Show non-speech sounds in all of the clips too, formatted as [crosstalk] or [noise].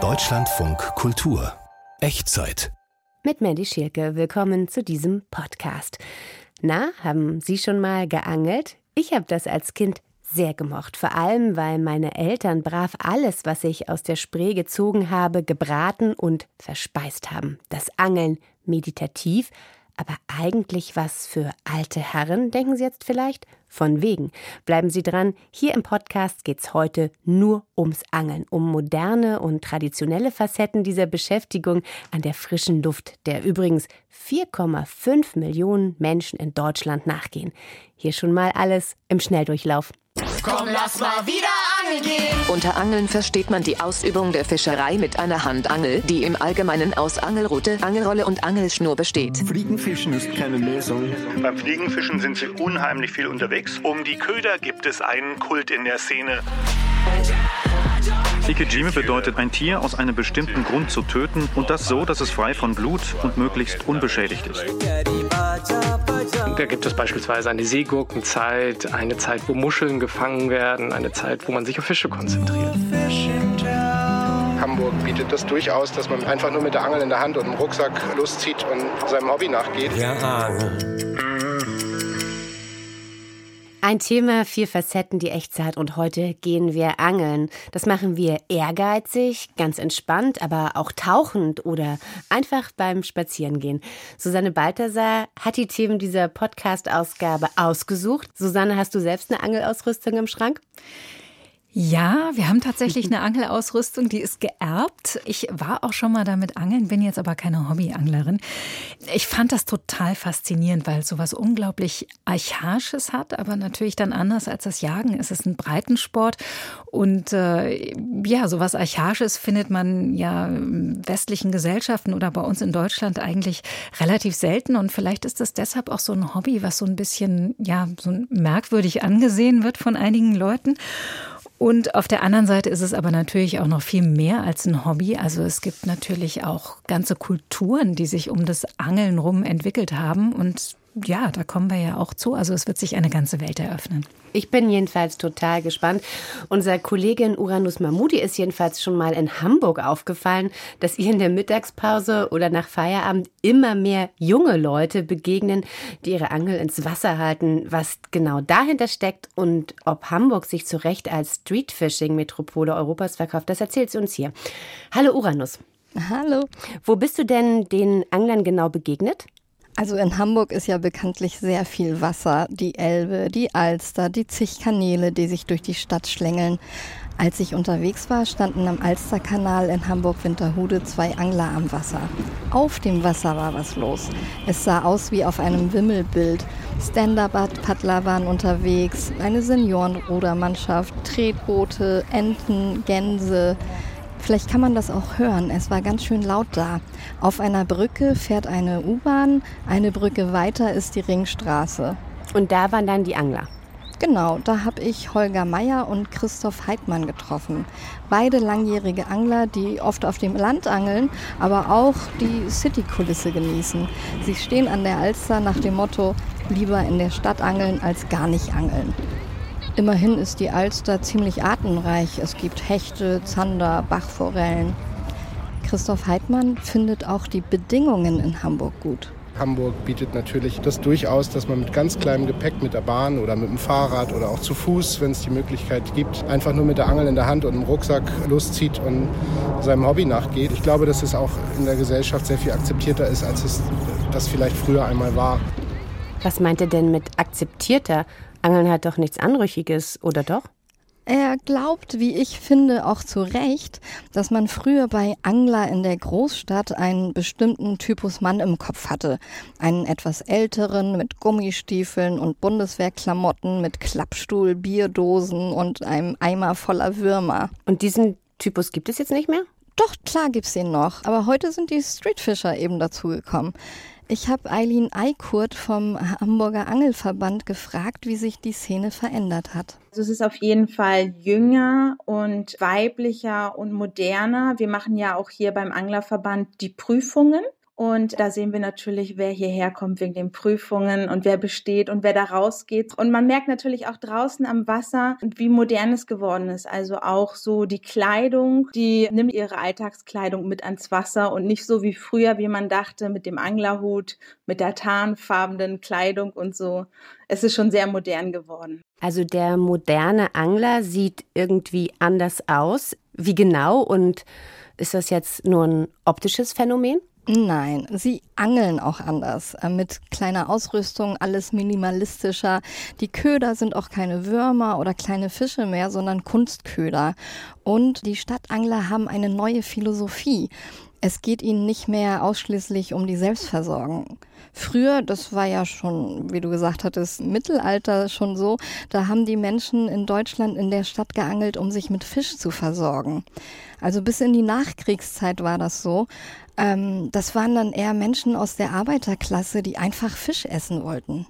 Deutschlandfunk Kultur Echtzeit mit Mandy Schirke. Willkommen zu diesem Podcast. Na, haben Sie schon mal geangelt? Ich habe das als Kind sehr gemocht, vor allem weil meine Eltern brav alles, was ich aus der Spree gezogen habe, gebraten und verspeist haben. Das Angeln meditativ, aber eigentlich was für alte Herren, denken Sie jetzt vielleicht? Von wegen. Bleiben Sie dran. Hier im Podcast geht's heute nur ums Angeln, um moderne und traditionelle Facetten dieser Beschäftigung an der frischen Luft, der übrigens 4,5 Millionen Menschen in Deutschland nachgehen. Hier schon mal alles im Schnelldurchlauf. Komm, lass mal wieder angeln gehen. Unter Angeln versteht man die Ausübung der Fischerei mit einer Handangel, die im Allgemeinen aus Angelrute, Angelrolle und Angelschnur besteht. Fliegenfischen ist keine Lösung. Beim Fliegenfischen sind sie unheimlich viel unterwegs. Um die Köder gibt es einen Kult in der Szene. Ikejime bedeutet, ein Tier aus einem bestimmten Grund zu töten und das so, dass es frei von Blut und möglichst unbeschädigt ist. Da gibt es beispielsweise eine Seegurkenzeit, eine Zeit, wo Muscheln gefangen werden, eine Zeit, wo man sich auf Fische konzentriert. Hamburg bietet das durchaus, dass man einfach nur mit der Angel in der Hand und dem Rucksack loszieht und seinem Hobby nachgeht. Der Angel. Ein Thema, vier Facetten, die Echtzeit und heute gehen wir angeln. Das machen wir ehrgeizig, ganz entspannt, aber auch tauchend oder einfach beim Spazierengehen. Susanne Balthasar hat die Themen dieser Podcast-Ausgabe ausgesucht. Susanne, hast du selbst eine Angelausrüstung im Schrank? Ja, wir haben tatsächlich [laughs] eine Angelausrüstung, die ist geerbt. Ich war auch schon mal damit angeln, bin jetzt aber keine Hobbyanglerin. Ich fand das total faszinierend, weil es sowas unglaublich Archaisches hat, aber natürlich dann anders als das Jagen. Es ist ein Breitensport und äh, ja, sowas Archaisches findet man ja in westlichen Gesellschaften oder bei uns in Deutschland eigentlich relativ selten und vielleicht ist das deshalb auch so ein Hobby, was so ein bisschen ja so merkwürdig angesehen wird von einigen Leuten. Und auf der anderen Seite ist es aber natürlich auch noch viel mehr als ein Hobby. Also es gibt natürlich auch ganze Kulturen, die sich um das Angeln rum entwickelt haben. Und ja, da kommen wir ja auch zu. Also es wird sich eine ganze Welt eröffnen. Ich bin jedenfalls total gespannt. Unser Kollegin Uranus Mahmoudi ist jedenfalls schon mal in Hamburg aufgefallen, dass ihr in der Mittagspause oder nach Feierabend immer mehr junge Leute begegnen, die ihre Angel ins Wasser halten. Was genau dahinter steckt und ob Hamburg sich zu Recht als Streetfishing-Metropole Europas verkauft, das erzählt sie uns hier. Hallo Uranus. Hallo. Wo bist du denn den Anglern genau begegnet? Also in Hamburg ist ja bekanntlich sehr viel Wasser. Die Elbe, die Alster, die zig Kanäle, die sich durch die Stadt schlängeln. Als ich unterwegs war, standen am Alsterkanal in Hamburg-Winterhude zwei Angler am Wasser. Auf dem Wasser war was los. Es sah aus wie auf einem Wimmelbild. Stand-up-Paddler waren unterwegs, eine Seniorenrudermannschaft, Tretboote, Enten, Gänse. Vielleicht kann man das auch hören. Es war ganz schön laut da. Auf einer Brücke fährt eine U-Bahn, eine Brücke weiter ist die Ringstraße. Und da waren dann die Angler. Genau, da habe ich Holger Meyer und Christoph Heidmann getroffen. Beide langjährige Angler, die oft auf dem Land angeln, aber auch die Citykulisse genießen. Sie stehen an der Alster nach dem Motto, lieber in der Stadt angeln als gar nicht angeln. Immerhin ist die Alster ziemlich artenreich. Es gibt Hechte, Zander, Bachforellen. Christoph Heidmann findet auch die Bedingungen in Hamburg gut. Hamburg bietet natürlich das durchaus, dass man mit ganz kleinem Gepäck mit der Bahn oder mit dem Fahrrad oder auch zu Fuß, wenn es die Möglichkeit gibt, einfach nur mit der Angel in der Hand und im Rucksack loszieht und seinem Hobby nachgeht. Ich glaube, dass es auch in der Gesellschaft sehr viel akzeptierter ist, als es das vielleicht früher einmal war. Was meint er denn mit akzeptierter? Angeln hat doch nichts Anrüchiges, oder doch? Er glaubt, wie ich finde, auch zu Recht, dass man früher bei Angler in der Großstadt einen bestimmten Typus Mann im Kopf hatte. Einen etwas älteren mit Gummistiefeln und Bundeswehrklamotten, mit Klappstuhl, Bierdosen und einem Eimer voller Würmer. Und diesen Typus gibt es jetzt nicht mehr? Doch, klar gibt's ihn noch. Aber heute sind die Streetfisher eben dazugekommen. Ich habe Eileen Eikurt vom Hamburger Angelverband gefragt, wie sich die Szene verändert hat. Also es ist auf jeden Fall jünger und weiblicher und moderner. Wir machen ja auch hier beim Anglerverband die Prüfungen. Und da sehen wir natürlich, wer hierher kommt wegen den Prüfungen und wer besteht und wer da rausgeht. Und man merkt natürlich auch draußen am Wasser, wie modern es geworden ist. Also auch so die Kleidung, die nimmt ihre Alltagskleidung mit ans Wasser und nicht so wie früher, wie man dachte, mit dem Anglerhut, mit der tarnfarbenen Kleidung und so. Es ist schon sehr modern geworden. Also der moderne Angler sieht irgendwie anders aus. Wie genau und ist das jetzt nur ein optisches Phänomen? Nein, sie angeln auch anders, äh, mit kleiner Ausrüstung, alles minimalistischer. Die Köder sind auch keine Würmer oder kleine Fische mehr, sondern Kunstköder. Und die Stadtangler haben eine neue Philosophie. Es geht ihnen nicht mehr ausschließlich um die Selbstversorgung. Früher, das war ja schon, wie du gesagt hattest, Mittelalter schon so, da haben die Menschen in Deutschland in der Stadt geangelt, um sich mit Fisch zu versorgen. Also bis in die Nachkriegszeit war das so. Ähm, das waren dann eher Menschen aus der Arbeiterklasse, die einfach Fisch essen wollten.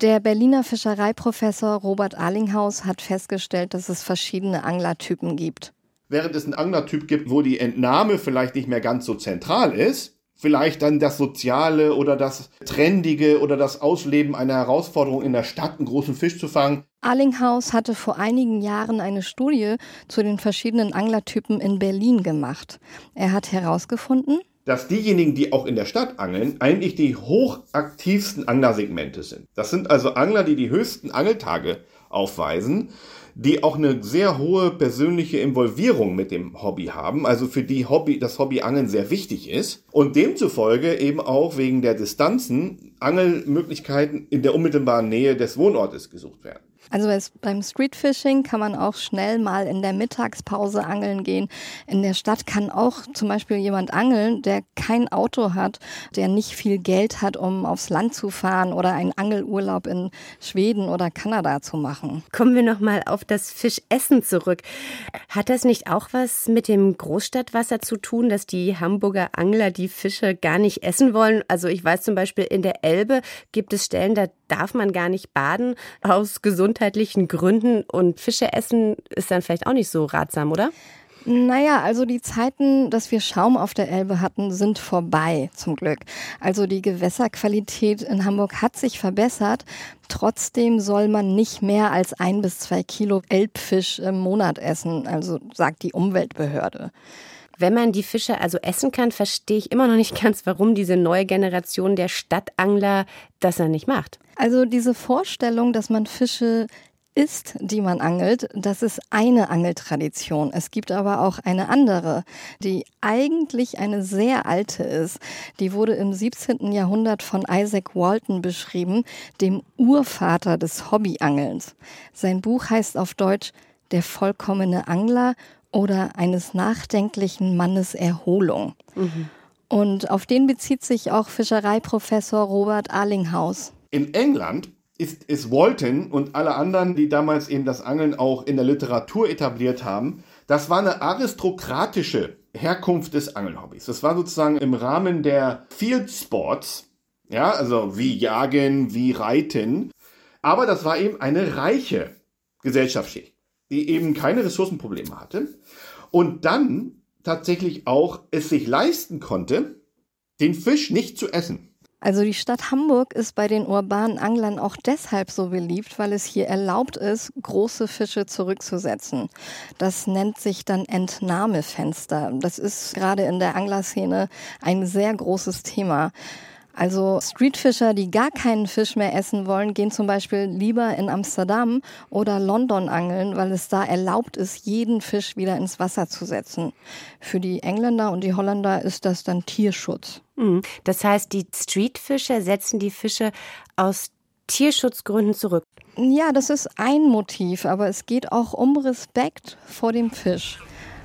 Der Berliner Fischereiprofessor Robert Arlinghaus hat festgestellt, dass es verschiedene Anglertypen gibt. Während es einen Anglertyp gibt, wo die Entnahme vielleicht nicht mehr ganz so zentral ist, vielleicht dann das Soziale oder das Trendige oder das Ausleben einer Herausforderung in der Stadt, einen großen Fisch zu fangen. Arlinghaus hatte vor einigen Jahren eine Studie zu den verschiedenen Anglertypen in Berlin gemacht. Er hat herausgefunden, dass diejenigen, die auch in der Stadt angeln, eigentlich die hochaktivsten Anglersegmente sind. Das sind also Angler, die die höchsten Angeltage aufweisen, die auch eine sehr hohe persönliche Involvierung mit dem Hobby haben, also für die Hobby, das Hobby Angeln sehr wichtig ist und demzufolge eben auch wegen der Distanzen Angelmöglichkeiten in der unmittelbaren Nähe des Wohnortes gesucht werden. Also beim Streetfishing kann man auch schnell mal in der Mittagspause angeln gehen. In der Stadt kann auch zum Beispiel jemand angeln, der kein Auto hat, der nicht viel Geld hat, um aufs Land zu fahren oder einen Angelurlaub in Schweden oder Kanada zu machen. Kommen wir noch mal auf das Fischessen zurück. Hat das nicht auch was mit dem Großstadtwasser zu tun, dass die Hamburger Angler die Fische gar nicht essen wollen? Also ich weiß zum Beispiel in der Elbe gibt es Stellen, da darf man gar nicht baden aus gesundheitlichen Gründen und Fische essen ist dann vielleicht auch nicht so ratsam, oder? Naja, also die Zeiten, dass wir Schaum auf der Elbe hatten, sind vorbei, zum Glück. Also die Gewässerqualität in Hamburg hat sich verbessert. Trotzdem soll man nicht mehr als ein bis zwei Kilo Elbfisch im Monat essen, also sagt die Umweltbehörde. Wenn man die Fische also essen kann, verstehe ich immer noch nicht [laughs] ganz, warum diese neue Generation der Stadtangler das dann nicht macht. Also diese Vorstellung, dass man Fische isst, die man angelt, das ist eine Angeltradition. Es gibt aber auch eine andere, die eigentlich eine sehr alte ist. Die wurde im 17. Jahrhundert von Isaac Walton beschrieben, dem Urvater des Hobbyangelns. Sein Buch heißt auf Deutsch Der vollkommene Angler oder eines nachdenklichen Mannes Erholung. Mhm. Und auf den bezieht sich auch Fischereiprofessor Robert Arlinghaus. In England ist, ist Walton und alle anderen, die damals eben das Angeln auch in der Literatur etabliert haben, das war eine aristokratische Herkunft des Angelhobbys. Das war sozusagen im Rahmen der Field Sports, ja, also wie Jagen, wie Reiten. Aber das war eben eine reiche Gesellschaftsschicht die eben keine Ressourcenprobleme hatte und dann tatsächlich auch es sich leisten konnte, den Fisch nicht zu essen. Also die Stadt Hamburg ist bei den urbanen Anglern auch deshalb so beliebt, weil es hier erlaubt ist, große Fische zurückzusetzen. Das nennt sich dann Entnahmefenster. Das ist gerade in der Anglerszene ein sehr großes Thema. Also Streetfischer, die gar keinen Fisch mehr essen wollen, gehen zum Beispiel lieber in Amsterdam oder London angeln, weil es da erlaubt ist, jeden Fisch wieder ins Wasser zu setzen. Für die Engländer und die Holländer ist das dann Tierschutz. Mhm. Das heißt, die Streetfischer setzen die Fische aus Tierschutzgründen zurück. Ja, das ist ein Motiv, aber es geht auch um Respekt vor dem Fisch.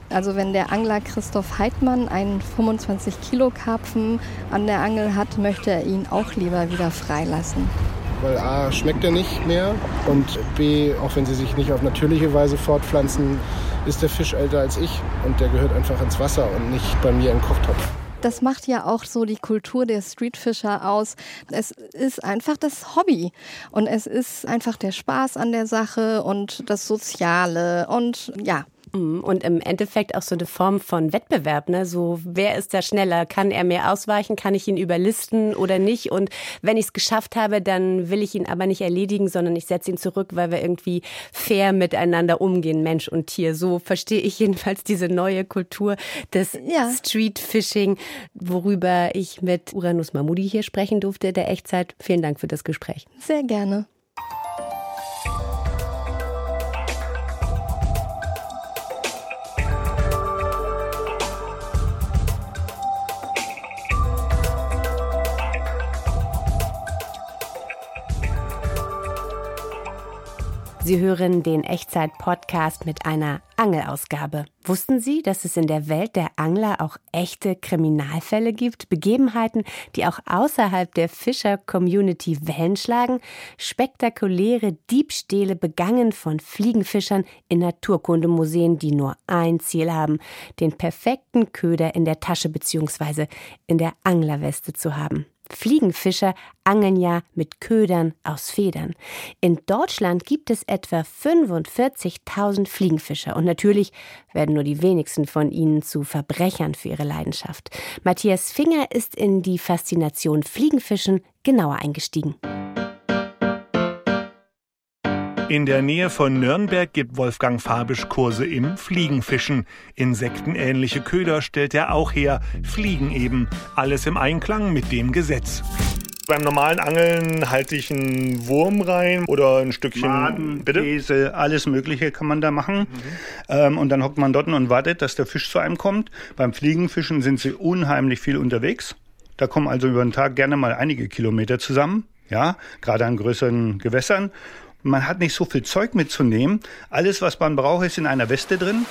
Also wenn der Angler Christoph Heidmann einen 25 Kilo Karpfen an der Angel hat, möchte er ihn auch lieber wieder freilassen. Weil A schmeckt er nicht mehr und B, auch wenn sie sich nicht auf natürliche Weise fortpflanzen, ist der Fisch älter als ich und der gehört einfach ins Wasser und nicht bei mir im Kochtopf. Das macht ja auch so die Kultur der Streetfischer aus. Es ist einfach das Hobby und es ist einfach der Spaß an der Sache und das Soziale und ja. Und im Endeffekt auch so eine Form von Wettbewerb, ne? So, wer ist da schneller? Kann er mir ausweichen? Kann ich ihn überlisten oder nicht? Und wenn ich es geschafft habe, dann will ich ihn aber nicht erledigen, sondern ich setze ihn zurück, weil wir irgendwie fair miteinander umgehen, Mensch und Tier. So verstehe ich [laughs] jedenfalls diese neue Kultur des ja. Street Fishing, worüber ich mit Uranus Mahmoudi hier sprechen durfte, der Echtzeit. Vielen Dank für das Gespräch. Sehr gerne. Sie hören den Echtzeit-Podcast mit einer Angelausgabe. Wussten Sie, dass es in der Welt der Angler auch echte Kriminalfälle gibt? Begebenheiten, die auch außerhalb der Fischer-Community Wellen schlagen? Spektakuläre Diebstähle begangen von Fliegenfischern in Naturkundemuseen, die nur ein Ziel haben, den perfekten Köder in der Tasche bzw. in der Anglerweste zu haben. Fliegenfischer angeln ja mit Ködern aus Federn. In Deutschland gibt es etwa 45.000 Fliegenfischer und natürlich werden nur die wenigsten von ihnen zu Verbrechern für ihre Leidenschaft. Matthias Finger ist in die Faszination Fliegenfischen genauer eingestiegen. In der Nähe von Nürnberg gibt Wolfgang Fabisch Kurse im Fliegenfischen. Insektenähnliche Köder stellt er auch her, Fliegen eben. Alles im Einklang mit dem Gesetz. Beim normalen Angeln halte ich einen Wurm rein oder ein Stückchen Maden, Bitte? Käse, alles Mögliche kann man da machen. Mhm. Ähm, und dann hockt man dort und wartet, dass der Fisch zu einem kommt. Beim Fliegenfischen sind sie unheimlich viel unterwegs. Da kommen also über den Tag gerne mal einige Kilometer zusammen. Ja, gerade an größeren Gewässern. Man hat nicht so viel Zeug mitzunehmen. Alles, was man braucht, ist in einer Weste drin.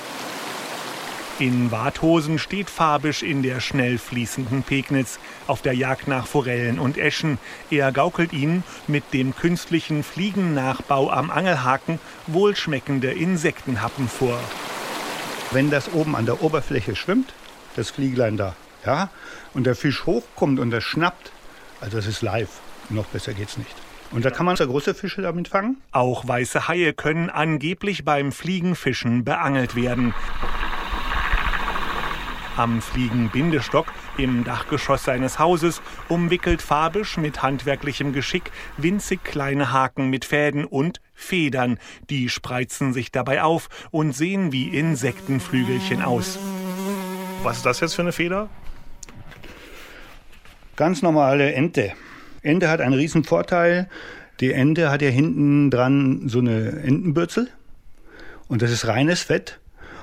In Warthosen steht Fabisch in der schnell fließenden Pegnitz auf der Jagd nach Forellen und Eschen. Er gaukelt ihnen mit dem künstlichen Fliegennachbau am Angelhaken wohlschmeckende Insektenhappen vor. Wenn das oben an der Oberfläche schwimmt, das Flieglein da, ja, und der Fisch hochkommt und das schnappt, also das ist live. Noch besser geht's nicht. Und da kann man große Fische damit fangen? Auch weiße Haie können angeblich beim Fliegenfischen beangelt werden. Am Fliegenbindestock im Dachgeschoss seines Hauses umwickelt Fabisch mit handwerklichem Geschick winzig kleine Haken mit Fäden und Federn. Die spreizen sich dabei auf und sehen wie Insektenflügelchen aus. Was ist das jetzt für eine Feder? Ganz normale Ente. Ente hat einen riesen Vorteil. Die Ente hat ja hinten dran so eine Entenbürzel und das ist reines Fett.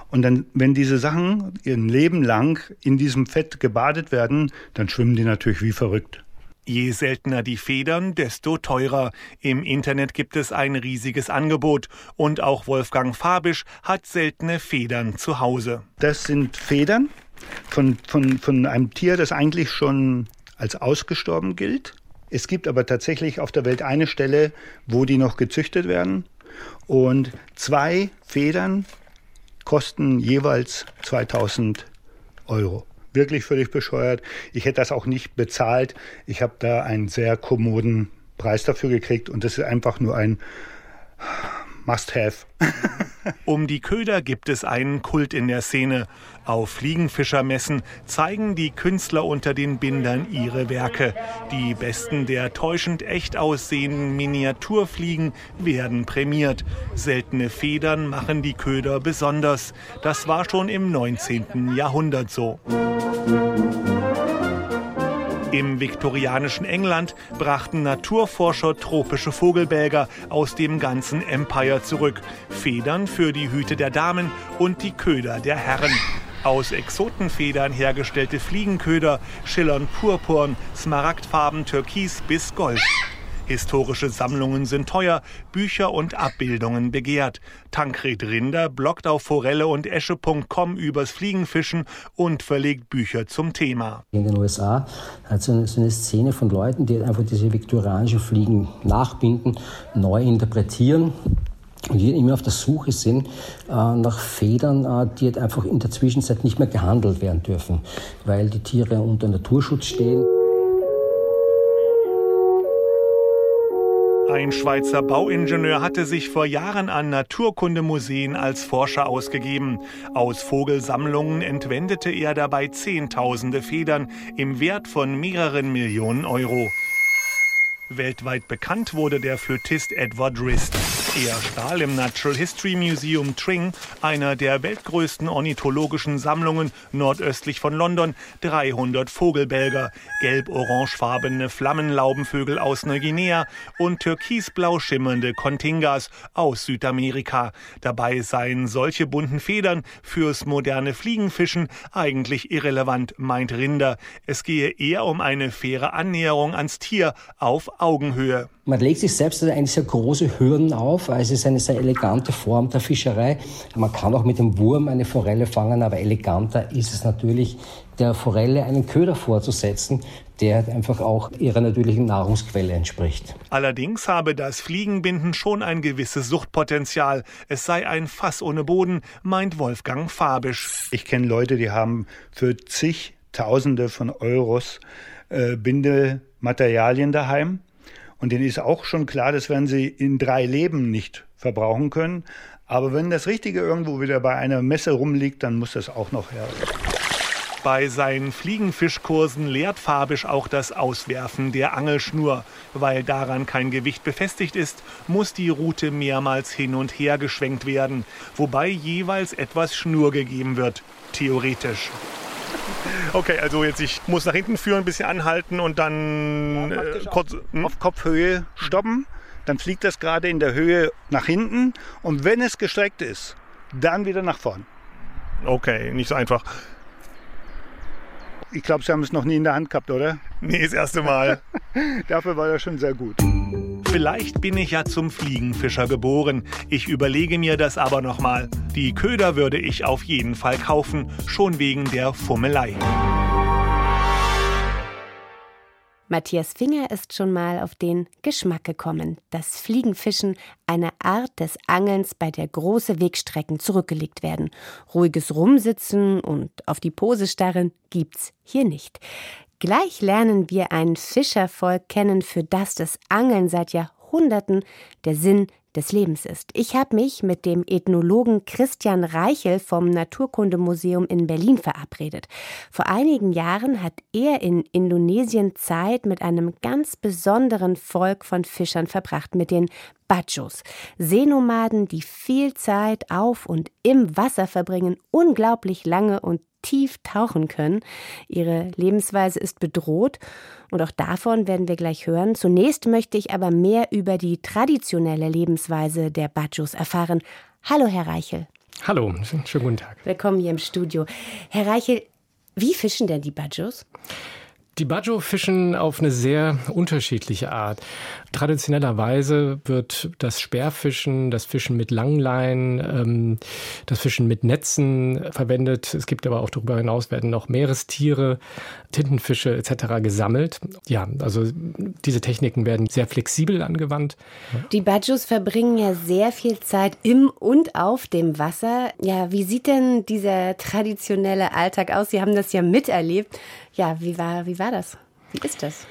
Und dann, wenn diese Sachen ihr Leben lang in diesem Fett gebadet werden, dann schwimmen die natürlich wie verrückt. Je seltener die Federn, desto teurer. Im Internet gibt es ein riesiges Angebot und auch Wolfgang Fabisch hat seltene Federn zu Hause. Das sind Federn von, von, von einem Tier, das eigentlich schon als ausgestorben gilt. Es gibt aber tatsächlich auf der Welt eine Stelle, wo die noch gezüchtet werden. Und zwei Federn kosten jeweils 2000 Euro. Wirklich völlig bescheuert. Ich hätte das auch nicht bezahlt. Ich habe da einen sehr kommoden Preis dafür gekriegt und das ist einfach nur ein Must-have. [laughs] um die Köder gibt es einen Kult in der Szene. Auf Fliegenfischermessen zeigen die Künstler unter den Bindern ihre Werke. Die besten der täuschend echt aussehenden Miniaturfliegen werden prämiert. Seltene Federn machen die Köder besonders. Das war schon im 19. Jahrhundert so. Im viktorianischen England brachten Naturforscher tropische Vogelbälger aus dem ganzen Empire zurück. Federn für die Hüte der Damen und die Köder der Herren. Aus Exotenfedern hergestellte Fliegenköder schillern purpurn, smaragdfarben, türkis bis gold. Historische Sammlungen sind teuer, Bücher und Abbildungen begehrt. Tankred Rinder bloggt auf forelle und esche.com übers Fliegenfischen und verlegt Bücher zum Thema. In den USA hat es eine, so eine Szene von Leuten, die einfach diese viktorianischen Fliegen nachbinden, neu interpretieren und die immer auf der Suche sind äh, nach Federn, äh, die halt einfach in der Zwischenzeit nicht mehr gehandelt werden dürfen, weil die Tiere unter Naturschutz stehen. Ein Schweizer Bauingenieur hatte sich vor Jahren an Naturkundemuseen als Forscher ausgegeben. Aus Vogelsammlungen entwendete er dabei Zehntausende Federn im Wert von mehreren Millionen Euro. Weltweit bekannt wurde der Flötist Edward Rist. Er stahl im Natural History Museum Tring, einer der weltgrößten ornithologischen Sammlungen nordöstlich von London, 300 Vogelbälger, gelb-orangefarbene Flammenlaubenvögel aus Neuguinea und türkisblau schimmernde Contingas aus Südamerika. Dabei seien solche bunten Federn fürs moderne Fliegenfischen eigentlich irrelevant, meint Rinder. Es gehe eher um eine faire Annäherung ans Tier auf Augenhöhe. Man legt sich selbst eigentlich sehr große Hürden auf. Es ist eine sehr elegante Form der Fischerei. Man kann auch mit dem Wurm eine Forelle fangen, aber eleganter ist es natürlich, der Forelle einen Köder vorzusetzen, der einfach auch ihrer natürlichen Nahrungsquelle entspricht. Allerdings habe das Fliegenbinden schon ein gewisses Suchtpotenzial. Es sei ein Fass ohne Boden, meint Wolfgang Fabisch. Ich kenne Leute, die haben für zigtausende von Euros äh, Bindematerialien daheim und denen ist auch schon klar, das werden sie in drei Leben nicht verbrauchen können. Aber wenn das Richtige irgendwo wieder bei einer Messe rumliegt, dann muss das auch noch her. Bei seinen Fliegenfischkursen lehrt Fabisch auch das Auswerfen der Angelschnur. Weil daran kein Gewicht befestigt ist, muss die Rute mehrmals hin und her geschwenkt werden, wobei jeweils etwas Schnur gegeben wird, theoretisch. Okay, also jetzt ich muss nach hinten führen, ein bisschen anhalten und dann ja, äh, kurz hm? auf Kopfhöhe stoppen. Dann fliegt das gerade in der Höhe nach hinten und wenn es gestreckt ist, dann wieder nach vorn. Okay, nicht so einfach. Ich glaube, Sie haben es noch nie in der Hand gehabt, oder? Nee, das erste Mal. [laughs] Dafür war das schon sehr gut. Vielleicht bin ich ja zum Fliegenfischer geboren. Ich überlege mir das aber nochmal. Die Köder würde ich auf jeden Fall kaufen, schon wegen der Fummelei. Matthias Finger ist schon mal auf den Geschmack gekommen, dass Fliegenfischen eine Art des Angelns, bei der große Wegstrecken zurückgelegt werden. Ruhiges Rumsitzen und auf die Pose starren gibt's hier nicht. Gleich lernen wir ein Fischervolk kennen, für das das Angeln seit Jahrhunderten der Sinn des Lebens ist. Ich habe mich mit dem Ethnologen Christian Reichel vom Naturkundemuseum in Berlin verabredet. Vor einigen Jahren hat er in Indonesien Zeit mit einem ganz besonderen Volk von Fischern verbracht, mit den Bajos. Seenomaden, die viel Zeit auf und im Wasser verbringen, unglaublich lange und tief tauchen können. Ihre Lebensweise ist bedroht und auch davon werden wir gleich hören. Zunächst möchte ich aber mehr über die traditionelle Lebensweise der Bajos erfahren. Hallo, Herr Reichel. Hallo, schönen guten Tag. Willkommen hier im Studio. Herr Reichel, wie fischen denn die Bajos? Die Bajo fischen auf eine sehr unterschiedliche Art. Traditionellerweise wird das Speerfischen, das Fischen mit Langleinen, ähm, das Fischen mit Netzen verwendet. Es gibt aber auch darüber hinaus werden noch Meerestiere, Tintenfische etc. gesammelt. Ja, also diese Techniken werden sehr flexibel angewandt. Die Bajos verbringen ja sehr viel Zeit im und auf dem Wasser. Ja, wie sieht denn dieser traditionelle Alltag aus? Sie haben das ja miterlebt. Ja, wie war, wie war das? Wie ist das?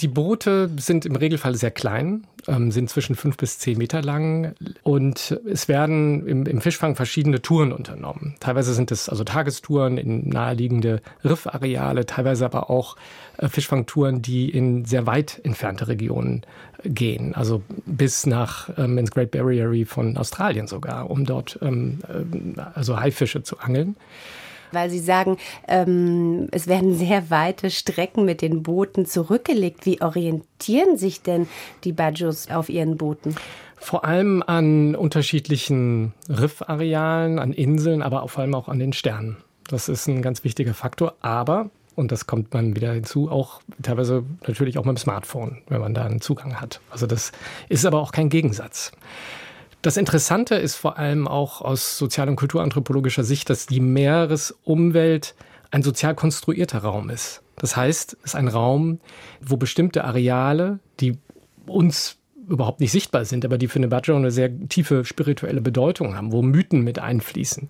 Die Boote sind im Regelfall sehr klein, ähm, sind zwischen fünf bis zehn Meter lang und es werden im, im, Fischfang verschiedene Touren unternommen. Teilweise sind es also Tagestouren in naheliegende Riffareale, teilweise aber auch äh, Fischfangtouren, die in sehr weit entfernte Regionen gehen, also bis nach ähm, ins Great Barrier Reef von Australien sogar, um dort ähm, äh, also Haifische zu angeln weil Sie sagen, ähm, es werden sehr weite Strecken mit den Booten zurückgelegt. Wie orientieren sich denn die Bajos auf ihren Booten? Vor allem an unterschiedlichen Riffarealen, an Inseln, aber vor allem auch an den Sternen. Das ist ein ganz wichtiger Faktor. Aber und das kommt man wieder hinzu, auch teilweise natürlich auch mit dem Smartphone, wenn man da einen Zugang hat. Also das ist aber auch kein Gegensatz. Das Interessante ist vor allem auch aus sozial- und kulturanthropologischer Sicht, dass die Meeresumwelt ein sozial konstruierter Raum ist. Das heißt, es ist ein Raum, wo bestimmte Areale, die uns überhaupt nicht sichtbar sind, aber die für eine Badger eine sehr tiefe spirituelle Bedeutung haben, wo Mythen mit einfließen.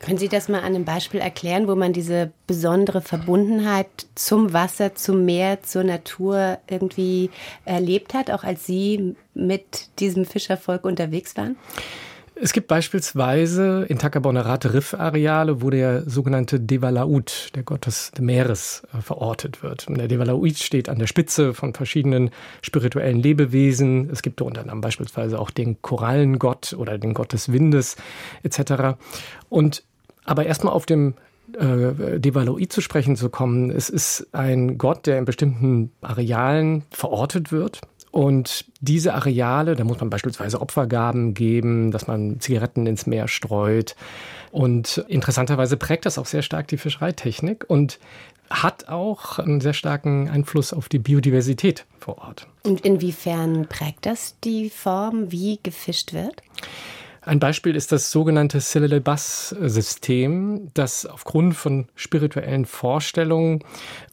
Können Sie das mal an einem Beispiel erklären, wo man diese besondere Verbundenheit zum Wasser, zum Meer, zur Natur irgendwie erlebt hat, auch als Sie mit diesem Fischervolk unterwegs waren? Es gibt beispielsweise in Takabonerate Riffareale, wo der sogenannte Devalaut, der Gott des Meeres, äh, verortet wird. Und der Devalaut steht an der Spitze von verschiedenen spirituellen Lebewesen. Es gibt unter anderem beispielsweise auch den Korallengott oder den Gott des Windes etc. Und aber erstmal auf dem äh, Devaloid zu sprechen zu kommen. Es ist ein Gott, der in bestimmten Arealen verortet wird. Und diese Areale, da muss man beispielsweise Opfergaben geben, dass man Zigaretten ins Meer streut. Und interessanterweise prägt das auch sehr stark die Fischereitechnik und hat auch einen sehr starken Einfluss auf die Biodiversität vor Ort. Und inwiefern prägt das die Form, wie gefischt wird? Ein Beispiel ist das sogenannte Syllabus-System, das aufgrund von spirituellen Vorstellungen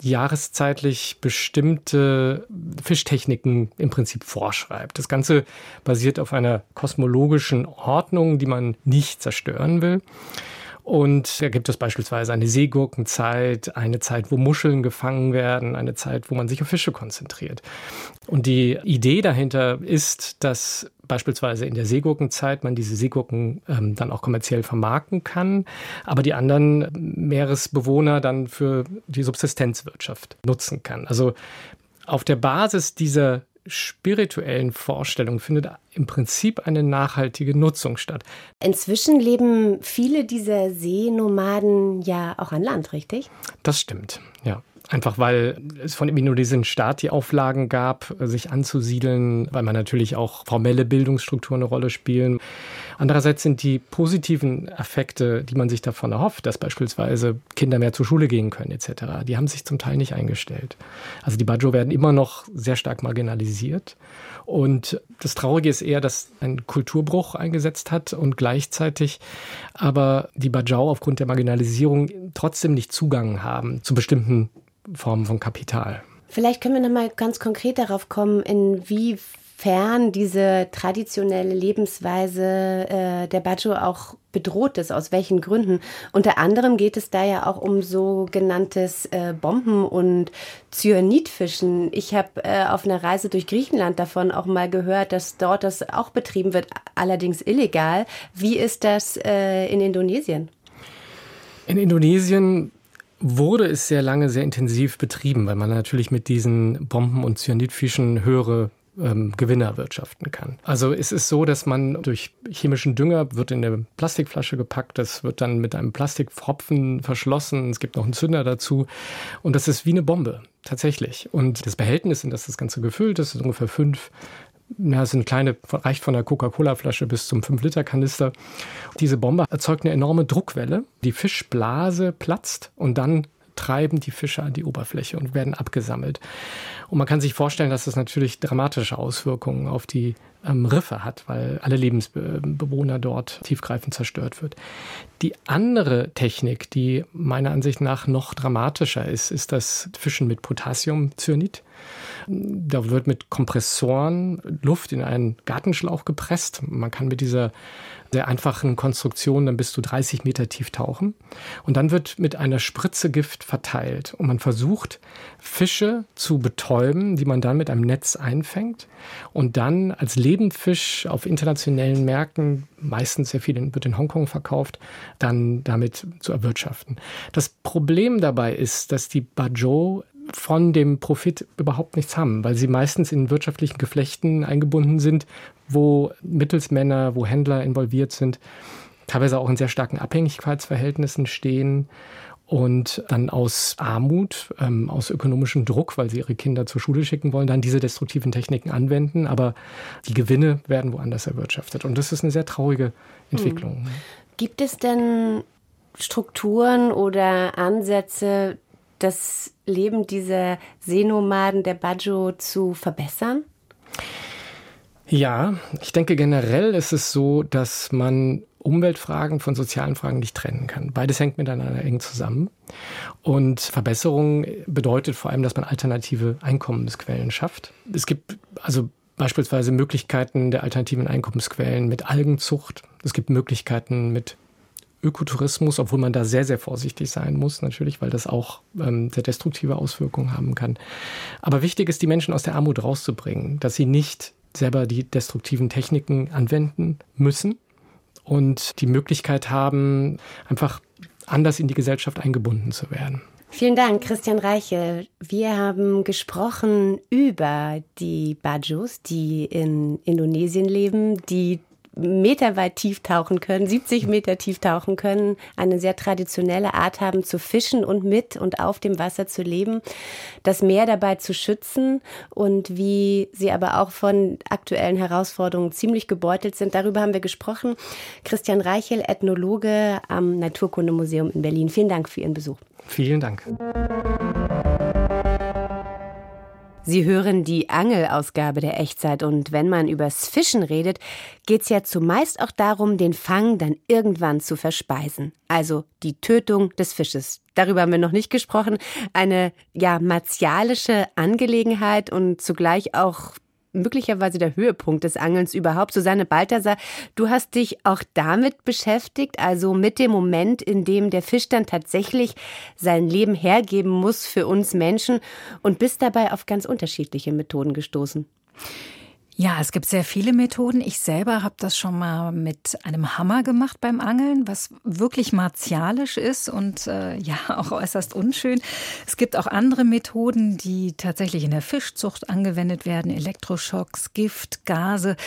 jahreszeitlich bestimmte Fischtechniken im Prinzip vorschreibt. Das Ganze basiert auf einer kosmologischen Ordnung, die man nicht zerstören will. Und da gibt es beispielsweise eine Seegurkenzeit, eine Zeit, wo Muscheln gefangen werden, eine Zeit, wo man sich auf Fische konzentriert. Und die Idee dahinter ist, dass beispielsweise in der Seegurkenzeit man diese Seegurken ähm, dann auch kommerziell vermarkten kann, aber die anderen Meeresbewohner dann für die Subsistenzwirtschaft nutzen kann. Also auf der Basis dieser spirituellen Vorstellung findet im Prinzip eine nachhaltige Nutzung statt. Inzwischen leben viele dieser Seenomaden ja auch an Land, richtig? Das stimmt, ja. Einfach weil es von dem indonesischen Staat die Auflagen gab, sich anzusiedeln, weil man natürlich auch formelle Bildungsstrukturen eine Rolle spielen. Andererseits sind die positiven Effekte, die man sich davon erhofft, dass beispielsweise Kinder mehr zur Schule gehen können etc., die haben sich zum Teil nicht eingestellt. Also die Bajo werden immer noch sehr stark marginalisiert. Und das Traurige ist eher, dass ein Kulturbruch eingesetzt hat und gleichzeitig aber die Bajau aufgrund der Marginalisierung trotzdem nicht Zugang haben zu bestimmten Formen von Kapital. Vielleicht können wir noch mal ganz konkret darauf kommen, inwiefern diese traditionelle Lebensweise äh, der Bajo auch bedroht ist, aus welchen Gründen. Unter anderem geht es da ja auch um sogenanntes äh, Bomben- und Cyanidfischen. Ich habe äh, auf einer Reise durch Griechenland davon auch mal gehört, dass dort das auch betrieben wird, allerdings illegal. Wie ist das äh, in Indonesien? In Indonesien wurde es sehr lange sehr intensiv betrieben, weil man natürlich mit diesen Bomben- und Cyanidfischen höhere ähm, Gewinne erwirtschaften kann. Also es ist so, dass man durch chemischen Dünger wird in eine Plastikflasche gepackt, das wird dann mit einem Plastikpfropfen verschlossen, es gibt noch einen Zünder dazu und das ist wie eine Bombe, tatsächlich. Und das Behältnis, in das das Ganze gefüllt ist, ist ungefähr fünf ja, sind kleine, reicht von der Coca-Cola-Flasche bis zum 5-Liter-Kanister. Diese Bombe erzeugt eine enorme Druckwelle. Die Fischblase platzt und dann treiben die Fische an die Oberfläche und werden abgesammelt. Und man kann sich vorstellen, dass das natürlich dramatische Auswirkungen auf die ähm, Riffe hat, weil alle Lebensbewohner dort tiefgreifend zerstört wird. Die andere Technik, die meiner Ansicht nach noch dramatischer ist, ist das Fischen mit Potassiumcyanid. Da wird mit Kompressoren Luft in einen Gartenschlauch gepresst. Man kann mit dieser sehr einfachen Konstruktion dann bis zu 30 Meter tief tauchen. Und dann wird mit einer Spritze Gift verteilt. Und man versucht, Fische zu betäuben, die man dann mit einem Netz einfängt und dann als Lebendfisch auf internationalen Märkten, meistens sehr viel wird in Hongkong verkauft, dann damit zu erwirtschaften. Das Problem dabei ist, dass die Bajau von dem Profit überhaupt nichts haben, weil sie meistens in wirtschaftlichen Geflechten eingebunden sind, wo Mittelsmänner, wo Händler involviert sind, teilweise auch in sehr starken Abhängigkeitsverhältnissen stehen und dann aus Armut, ähm, aus ökonomischem Druck, weil sie ihre Kinder zur Schule schicken wollen, dann diese destruktiven Techniken anwenden, aber die Gewinne werden woanders erwirtschaftet. Und das ist eine sehr traurige Entwicklung. Hm. Gibt es denn Strukturen oder Ansätze, das Leben dieser Seenomaden der Bajo zu verbessern? Ja, ich denke generell ist es so, dass man Umweltfragen von sozialen Fragen nicht trennen kann. Beides hängt miteinander eng zusammen. Und Verbesserung bedeutet vor allem, dass man alternative Einkommensquellen schafft. Es gibt also beispielsweise Möglichkeiten der alternativen Einkommensquellen mit Algenzucht. Es gibt Möglichkeiten mit Ökotourismus, obwohl man da sehr, sehr vorsichtig sein muss, natürlich, weil das auch ähm, sehr destruktive Auswirkungen haben kann. Aber wichtig ist, die Menschen aus der Armut rauszubringen, dass sie nicht selber die destruktiven Techniken anwenden müssen und die Möglichkeit haben, einfach anders in die Gesellschaft eingebunden zu werden. Vielen Dank, Christian Reichel. Wir haben gesprochen über die Bajos, die in Indonesien leben, die meterweit tief tauchen können, 70 Meter tief tauchen können, eine sehr traditionelle Art haben zu fischen und mit und auf dem Wasser zu leben, das Meer dabei zu schützen und wie sie aber auch von aktuellen Herausforderungen ziemlich gebeutelt sind. Darüber haben wir gesprochen. Christian Reichel, Ethnologe am Naturkundemuseum in Berlin. Vielen Dank für Ihren Besuch. Vielen Dank. Sie hören die Angelausgabe der Echtzeit und wenn man übers Fischen redet, geht's ja zumeist auch darum, den Fang dann irgendwann zu verspeisen. Also die Tötung des Fisches. Darüber haben wir noch nicht gesprochen. Eine ja martialische Angelegenheit und zugleich auch möglicherweise der Höhepunkt des Angelns überhaupt. Susanne Balthasar, du hast dich auch damit beschäftigt, also mit dem Moment, in dem der Fisch dann tatsächlich sein Leben hergeben muss für uns Menschen und bist dabei auf ganz unterschiedliche Methoden gestoßen. Ja, es gibt sehr viele Methoden. Ich selber habe das schon mal mit einem Hammer gemacht beim Angeln, was wirklich martialisch ist und äh, [laughs] ja auch äußerst unschön. Es gibt auch andere Methoden, die tatsächlich in der Fischzucht angewendet werden, Elektroschocks, Gift, Gase.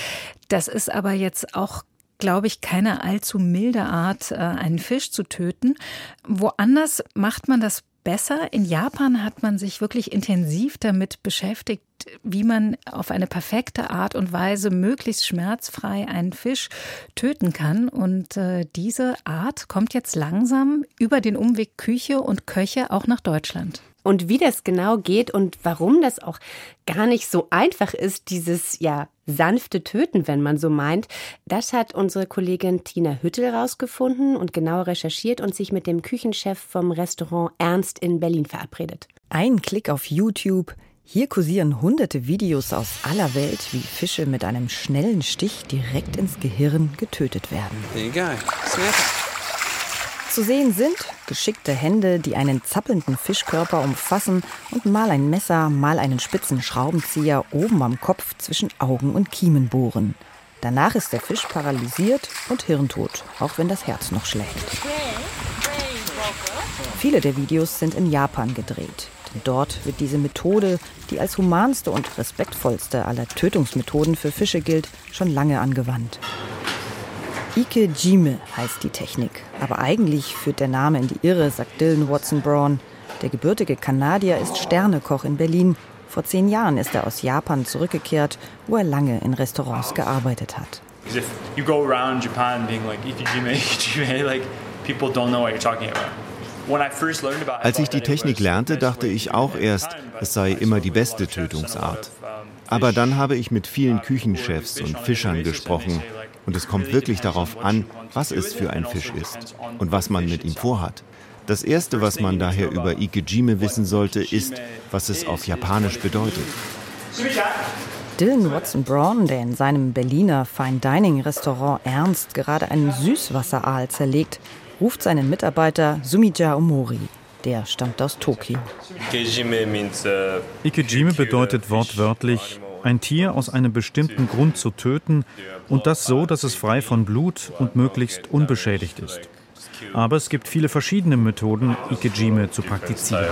Das ist aber jetzt auch glaube ich, keine allzu milde Art, äh, einen Fisch zu töten. Woanders macht man das besser. In Japan hat man sich wirklich intensiv damit beschäftigt, wie man auf eine perfekte Art und Weise möglichst schmerzfrei einen Fisch töten kann. Und äh, diese Art kommt jetzt langsam über den Umweg Küche und Köche auch nach Deutschland. Und wie das genau geht und warum das auch gar nicht so einfach ist, dieses ja sanfte Töten, wenn man so meint, das hat unsere Kollegin Tina Hüttel rausgefunden und genau recherchiert und sich mit dem Küchenchef vom Restaurant Ernst in Berlin verabredet. Ein Klick auf YouTube, hier kursieren hunderte Videos aus aller Welt, wie Fische mit einem schnellen Stich direkt ins Gehirn getötet werden. Zu sehen sind geschickte Hände, die einen zappelnden Fischkörper umfassen und mal ein Messer, mal einen spitzen Schraubenzieher oben am Kopf zwischen Augen und Kiemen bohren. Danach ist der Fisch paralysiert und hirntot, auch wenn das Herz noch schlägt. Viele der Videos sind in Japan gedreht. Denn dort wird diese Methode, die als humanste und respektvollste aller Tötungsmethoden für Fische gilt, schon lange angewandt. Ike Jime heißt die Technik, aber eigentlich führt der Name in die Irre, sagt Dylan Watson Braun. Der gebürtige Kanadier ist Sternekoch in Berlin. Vor zehn Jahren ist er aus Japan zurückgekehrt, wo er lange in Restaurants gearbeitet hat. If you go around Japan being like Ikejime, [laughs] Ikejime, like people don't know what you're talking about. Als ich die Technik lernte, dachte ich auch erst, es sei immer die beste Tötungsart. Aber dann habe ich mit vielen Küchenchefs und Fischern gesprochen und es kommt wirklich darauf an, was es für ein Fisch ist und was man mit ihm vorhat. Das Erste, was man daher über Ikejime wissen sollte, ist, was es auf Japanisch bedeutet. Dylan Watson Braun, der in seinem Berliner Fine Dining Restaurant Ernst gerade einen Süßwasseraal zerlegt, ruft seinen Mitarbeiter Sumija Omori. Der stammt aus Tokio. Ikejime bedeutet wortwörtlich, ein Tier aus einem bestimmten Grund zu töten und das so, dass es frei von Blut und möglichst unbeschädigt ist. Aber es gibt viele verschiedene Methoden, Ikejime zu praktizieren.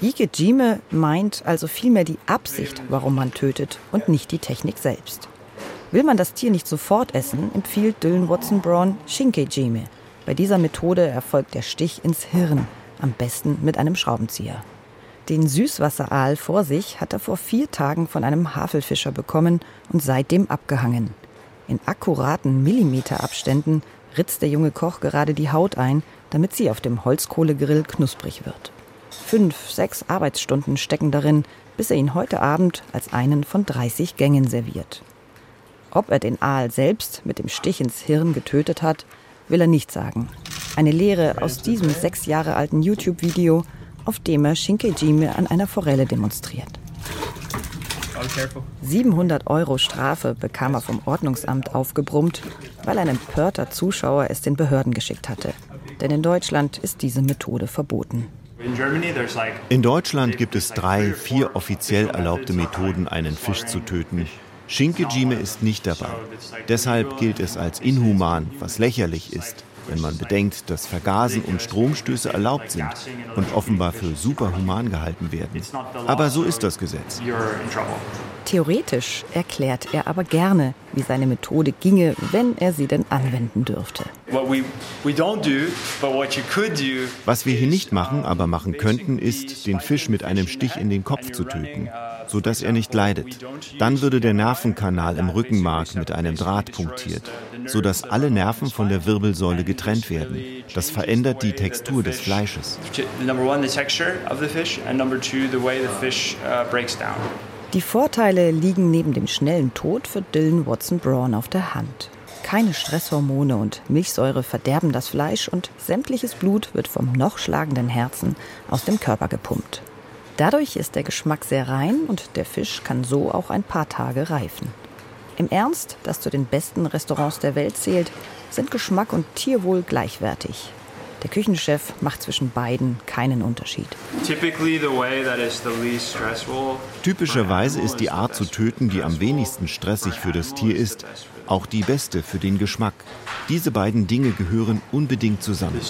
Ikejime meint also vielmehr die Absicht, warum man tötet und nicht die Technik selbst. Will man das Tier nicht sofort essen, empfiehlt Dylan Watson Braun Shinkejime, bei dieser Methode erfolgt der Stich ins Hirn, am besten mit einem Schraubenzieher. Den Süßwasseraal vor sich hat er vor vier Tagen von einem Havelfischer bekommen und seitdem abgehangen. In akkuraten Millimeterabständen ritzt der junge Koch gerade die Haut ein, damit sie auf dem Holzkohlegrill knusprig wird. Fünf, sechs Arbeitsstunden stecken darin, bis er ihn heute Abend als einen von 30 Gängen serviert. Ob er den Aal selbst mit dem Stich ins Hirn getötet hat, will er nicht sagen. Eine Lehre aus diesem sechs Jahre alten YouTube-Video, auf dem er Shinkejime an einer Forelle demonstriert. 700 Euro Strafe bekam er vom Ordnungsamt aufgebrummt, weil ein empörter Zuschauer es den Behörden geschickt hatte. Denn in Deutschland ist diese Methode verboten. In Deutschland gibt es drei, vier offiziell erlaubte Methoden, einen Fisch zu töten. Shinkejime ist nicht dabei. Deshalb gilt es als inhuman, was lächerlich ist wenn man bedenkt, dass Vergasen und Stromstöße erlaubt sind und offenbar für superhuman gehalten werden. Aber so ist das Gesetz. Theoretisch erklärt er aber gerne, wie seine Methode ginge, wenn er sie denn anwenden dürfte. Was wir hier nicht machen, aber machen könnten, ist, den Fisch mit einem Stich in den Kopf zu töten sodass er nicht leidet. Dann würde der Nervenkanal im Rückenmark mit einem Draht punktiert, sodass alle Nerven von der Wirbelsäule getrennt werden. Das verändert die Textur des Fleisches. Die Vorteile liegen neben dem schnellen Tod für Dylan Watson Braun auf der Hand. Keine Stresshormone und Milchsäure verderben das Fleisch und sämtliches Blut wird vom noch schlagenden Herzen aus dem Körper gepumpt. Dadurch ist der Geschmack sehr rein und der Fisch kann so auch ein paar Tage reifen. Im Ernst, das zu den besten Restaurants der Welt zählt, sind Geschmack und Tierwohl gleichwertig. Der Küchenchef macht zwischen beiden keinen Unterschied. Typischerweise ist die Art zu töten, die am wenigsten stressig für das Tier ist, auch die beste für den Geschmack. Diese beiden Dinge gehören unbedingt zusammen.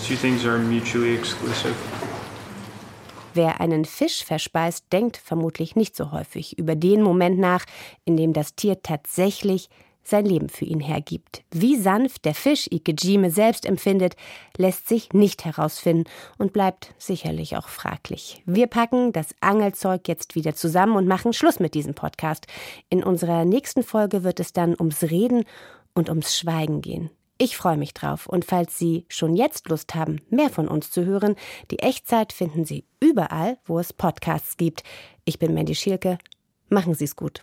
Wer einen Fisch verspeist, denkt vermutlich nicht so häufig über den Moment nach, in dem das Tier tatsächlich sein Leben für ihn hergibt. Wie sanft der Fisch Ikejime selbst empfindet, lässt sich nicht herausfinden und bleibt sicherlich auch fraglich. Wir packen das Angelzeug jetzt wieder zusammen und machen Schluss mit diesem Podcast. In unserer nächsten Folge wird es dann ums Reden und ums Schweigen gehen. Ich freue mich drauf und falls Sie schon jetzt Lust haben, mehr von uns zu hören, die Echtzeit finden Sie überall, wo es Podcasts gibt. Ich bin Mandy Schielke. Machen Sie es gut.